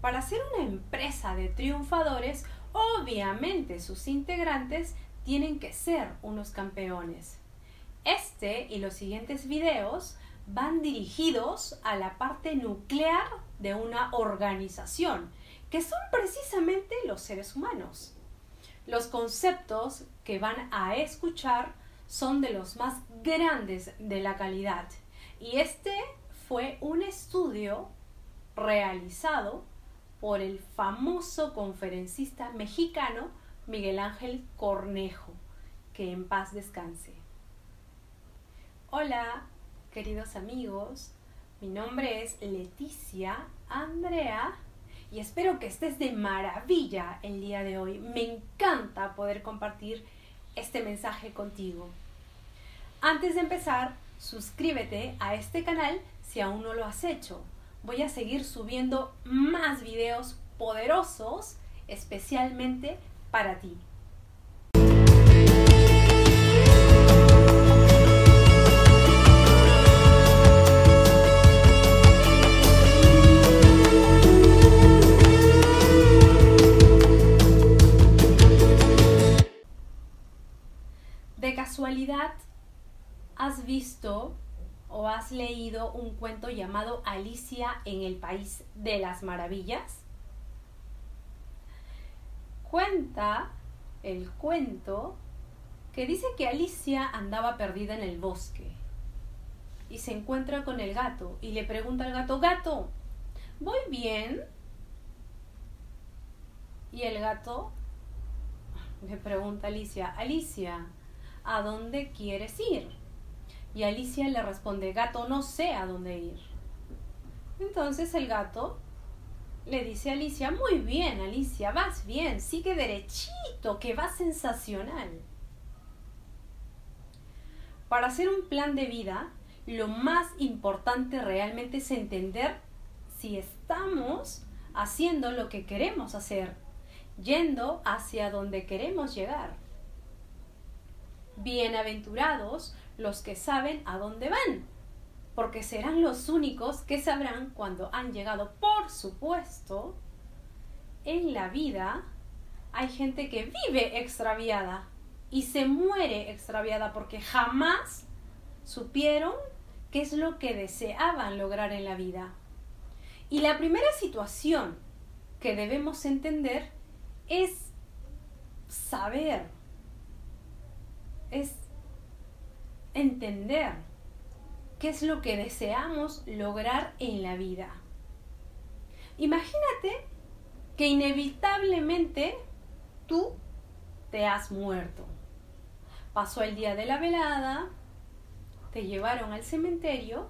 Para ser una empresa de triunfadores, obviamente sus integrantes tienen que ser unos campeones. Este y los siguientes videos van dirigidos a la parte nuclear de una organización, que son precisamente los seres humanos. Los conceptos que van a escuchar son de los más grandes de la calidad y este fue un estudio realizado por el famoso conferencista mexicano Miguel Ángel Cornejo, que en paz descanse. Hola, queridos amigos, mi nombre es Leticia Andrea y espero que estés de maravilla el día de hoy. Me encanta poder compartir este mensaje contigo. Antes de empezar, suscríbete a este canal si aún no lo has hecho voy a seguir subiendo más videos poderosos especialmente para ti. De casualidad, ¿has visto o has leído un cuento llamado Alicia en el País de las Maravillas? Cuenta el cuento que dice que Alicia andaba perdida en el bosque y se encuentra con el gato y le pregunta al gato, gato, ¿voy bien? Y el gato le pregunta a Alicia, Alicia, ¿a dónde quieres ir? Y Alicia le responde, gato, no sé a dónde ir. Entonces el gato le dice a Alicia, muy bien, Alicia, vas bien, sigue derechito, que va sensacional. Para hacer un plan de vida, lo más importante realmente es entender si estamos haciendo lo que queremos hacer, yendo hacia donde queremos llegar. Bienaventurados los que saben a dónde van, porque serán los únicos que sabrán cuando han llegado. Por supuesto, en la vida hay gente que vive extraviada y se muere extraviada porque jamás supieron qué es lo que deseaban lograr en la vida. Y la primera situación que debemos entender es saber, es entender qué es lo que deseamos lograr en la vida. Imagínate que inevitablemente tú te has muerto. Pasó el día de la velada, te llevaron al cementerio,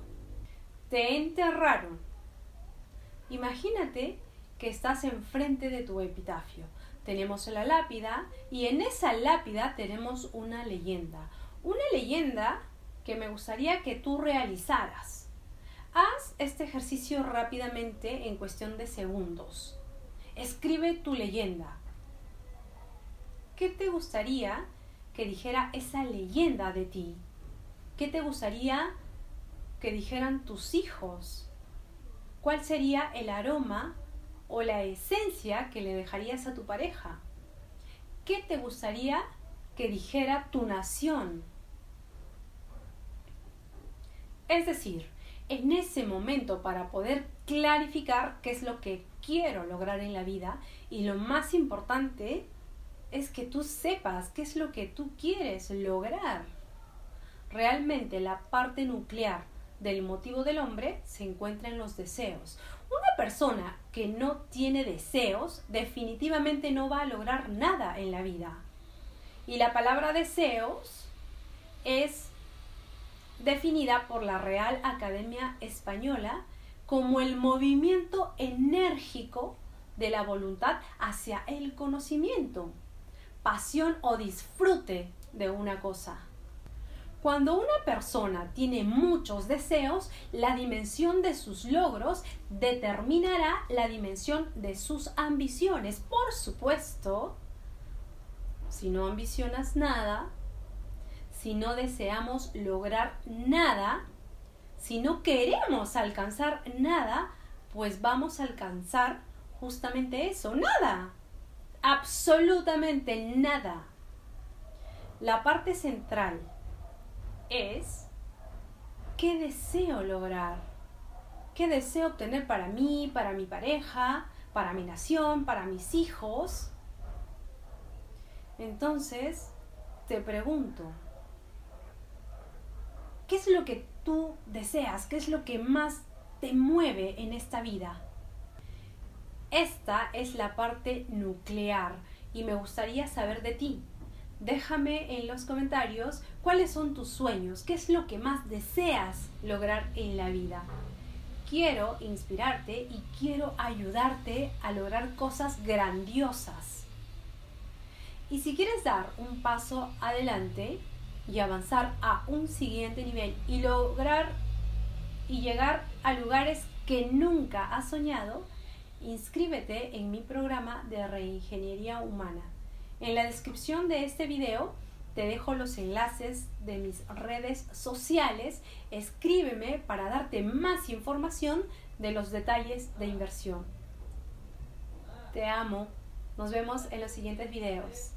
te enterraron. Imagínate que estás enfrente de tu epitafio. Tenemos la lápida y en esa lápida tenemos una leyenda, una leyenda que me gustaría que tú realizaras. Haz este ejercicio rápidamente en cuestión de segundos. Escribe tu leyenda. ¿Qué te gustaría que dijera esa leyenda de ti? ¿Qué te gustaría que dijeran tus hijos? ¿Cuál sería el aroma o la esencia que le dejarías a tu pareja? ¿Qué te gustaría que dijera tu nación. Es decir, en ese momento para poder clarificar qué es lo que quiero lograr en la vida y lo más importante es que tú sepas qué es lo que tú quieres lograr. Realmente la parte nuclear del motivo del hombre se encuentra en los deseos. Una persona que no tiene deseos definitivamente no va a lograr nada en la vida. Y la palabra deseos es definida por la Real Academia Española como el movimiento enérgico de la voluntad hacia el conocimiento, pasión o disfrute de una cosa. Cuando una persona tiene muchos deseos, la dimensión de sus logros determinará la dimensión de sus ambiciones. Por supuesto, si no ambicionas nada, si no deseamos lograr nada, si no queremos alcanzar nada, pues vamos a alcanzar justamente eso, nada. Absolutamente nada. La parte central es qué deseo lograr, qué deseo obtener para mí, para mi pareja, para mi nación, para mis hijos. Entonces, te pregunto, ¿qué es lo que tú deseas? ¿Qué es lo que más te mueve en esta vida? Esta es la parte nuclear y me gustaría saber de ti. Déjame en los comentarios cuáles son tus sueños, qué es lo que más deseas lograr en la vida. Quiero inspirarte y quiero ayudarte a lograr cosas grandiosas. Y si quieres dar un paso adelante y avanzar a un siguiente nivel y lograr y llegar a lugares que nunca has soñado, inscríbete en mi programa de reingeniería humana. En la descripción de este video te dejo los enlaces de mis redes sociales. Escríbeme para darte más información de los detalles de inversión. Te amo. Nos vemos en los siguientes videos.